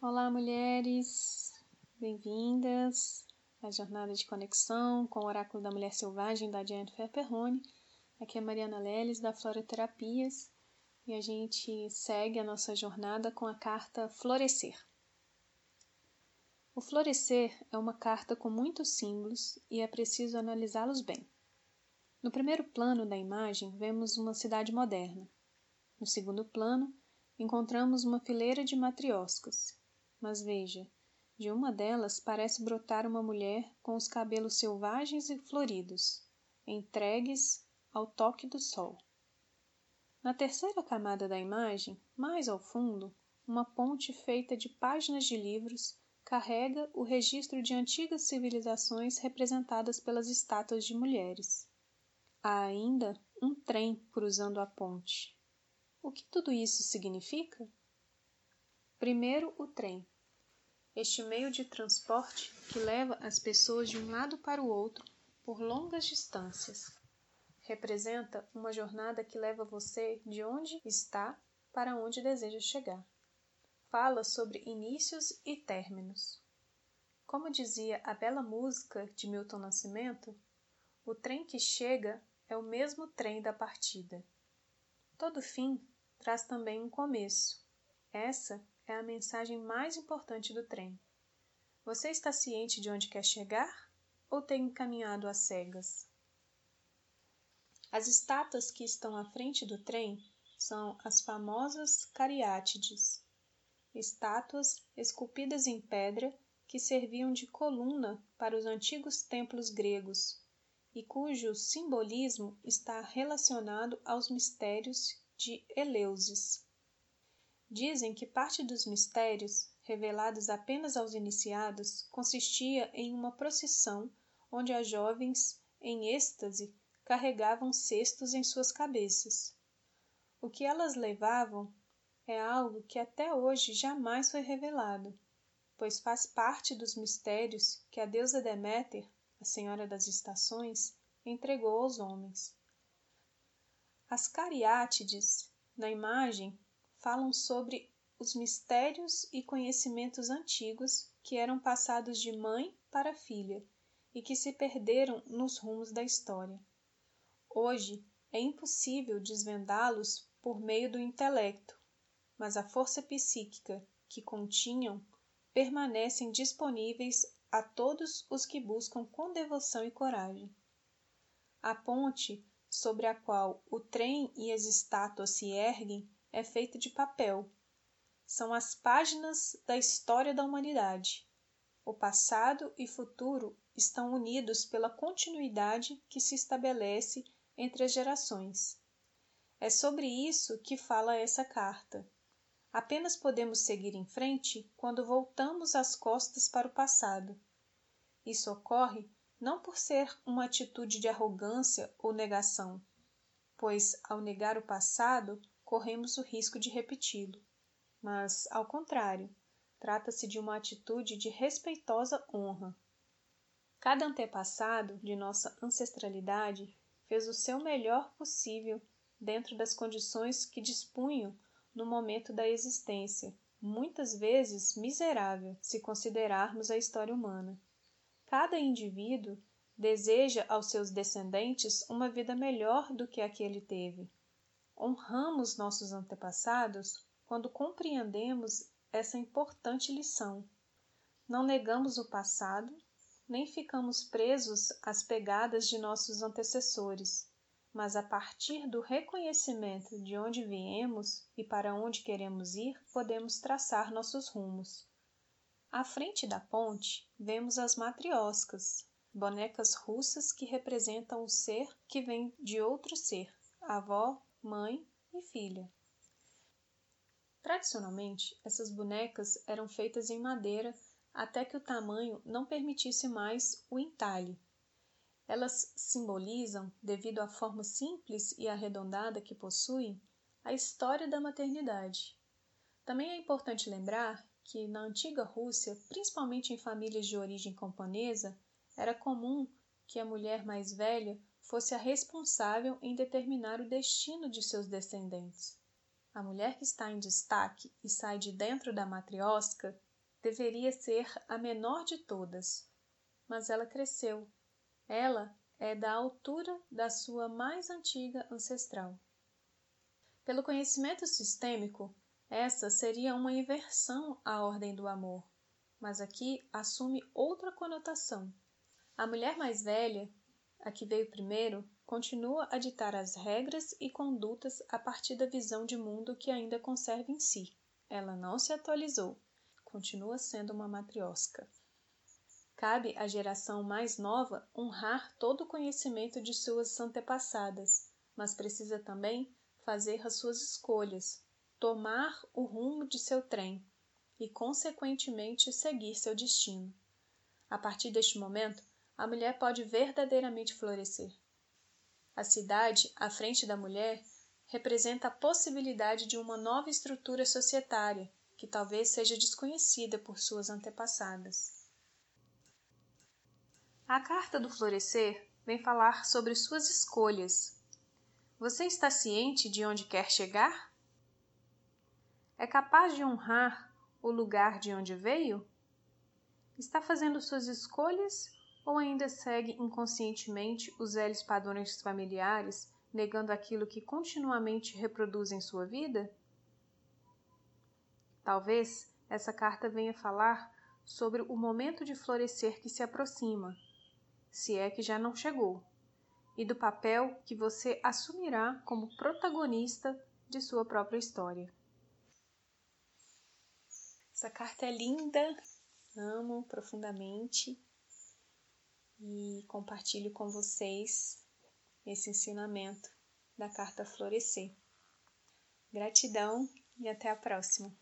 Olá, mulheres! Bem-vindas à jornada de conexão com o Oráculo da Mulher Selvagem da Jennifer Perrone. Aqui é Mariana Leles, da Floroterapias, e a gente segue a nossa jornada com a carta Florescer. O florescer é uma carta com muitos símbolos e é preciso analisá-los bem. No primeiro plano da imagem, vemos uma cidade moderna. No segundo plano, encontramos uma fileira de matrioscas. Mas veja, de uma delas parece brotar uma mulher com os cabelos selvagens e floridos, entregues ao toque do sol. Na terceira camada da imagem, mais ao fundo, uma ponte feita de páginas de livros carrega o registro de antigas civilizações representadas pelas estátuas de mulheres. Há ainda um trem cruzando a ponte. O que tudo isso significa? Primeiro, o trem. Este meio de transporte que leva as pessoas de um lado para o outro por longas distâncias. Representa uma jornada que leva você de onde está para onde deseja chegar. Fala sobre inícios e términos. Como dizia a bela música de Milton Nascimento, o trem que chega é o mesmo trem da partida. Todo fim traz também um começo. Essa é a mensagem mais importante do trem. Você está ciente de onde quer chegar ou tem caminhado às cegas? As estátuas que estão à frente do trem são as famosas cariátides, estátuas esculpidas em pedra que serviam de coluna para os antigos templos gregos e cujo simbolismo está relacionado aos mistérios de Eleusis. Dizem que parte dos mistérios, revelados apenas aos iniciados, consistia em uma procissão onde as jovens, em êxtase, carregavam cestos em suas cabeças. O que elas levavam é algo que até hoje jamais foi revelado, pois faz parte dos mistérios que a deusa Deméter, a senhora das estações, entregou aos homens. As cariátides, na imagem, falam sobre os mistérios e conhecimentos antigos que eram passados de mãe para filha e que se perderam nos rumos da história. Hoje é impossível desvendá-los por meio do intelecto, mas a força psíquica que continham permanecem disponíveis a todos os que buscam com devoção e coragem. A ponte sobre a qual o trem e as estátuas se erguem é feita de papel. São as páginas da história da humanidade. O passado e futuro estão unidos pela continuidade que se estabelece entre as gerações. É sobre isso que fala essa carta. Apenas podemos seguir em frente quando voltamos as costas para o passado. Isso ocorre não por ser uma atitude de arrogância ou negação, pois, ao negar o passado, corremos o risco de repeti-lo. Mas, ao contrário, trata-se de uma atitude de respeitosa honra. Cada antepassado de nossa ancestralidade fez o seu melhor possível dentro das condições que dispunham no momento da existência, muitas vezes miserável se considerarmos a história humana. Cada indivíduo deseja aos seus descendentes uma vida melhor do que a que ele teve honramos nossos antepassados quando compreendemos essa importante lição. Não negamos o passado, nem ficamos presos às pegadas de nossos antecessores, mas a partir do reconhecimento de onde viemos e para onde queremos ir, podemos traçar nossos rumos. À frente da ponte, vemos as matrioscas, bonecas russas que representam o ser que vem de outro ser, avó, mãe e filha. Tradicionalmente, essas bonecas eram feitas em madeira até que o tamanho não permitisse mais o entalhe. Elas simbolizam, devido à forma simples e arredondada que possuem, a história da maternidade. Também é importante lembrar que na antiga Rússia, principalmente em famílias de origem camponesa, era comum que a mulher mais velha fosse a responsável em determinar o destino de seus descendentes. A mulher que está em destaque e sai de dentro da matriosca deveria ser a menor de todas, mas ela cresceu. Ela é da altura da sua mais antiga ancestral. Pelo conhecimento sistêmico, essa seria uma inversão à ordem do amor, mas aqui assume outra conotação. A mulher mais velha, a que veio primeiro, continua a ditar as regras e condutas a partir da visão de mundo que ainda conserva em si. Ela não se atualizou, continua sendo uma matriosca. Cabe à geração mais nova honrar todo o conhecimento de suas antepassadas, mas precisa também fazer as suas escolhas, tomar o rumo de seu trem e, consequentemente, seguir seu destino. A partir deste momento, a mulher pode verdadeiramente florescer. A cidade, à frente da mulher, representa a possibilidade de uma nova estrutura societária que talvez seja desconhecida por suas antepassadas. A carta do florescer vem falar sobre suas escolhas. Você está ciente de onde quer chegar? É capaz de honrar o lugar de onde veio? Está fazendo suas escolhas ou ainda segue inconscientemente os velhos padrões familiares, negando aquilo que continuamente reproduz em sua vida? Talvez essa carta venha falar sobre o momento de florescer que se aproxima, se é que já não chegou, e do papel que você assumirá como protagonista de sua própria história. Essa carta é linda, amo profundamente e compartilho com vocês esse ensinamento da carta Florescer. Gratidão e até a próxima!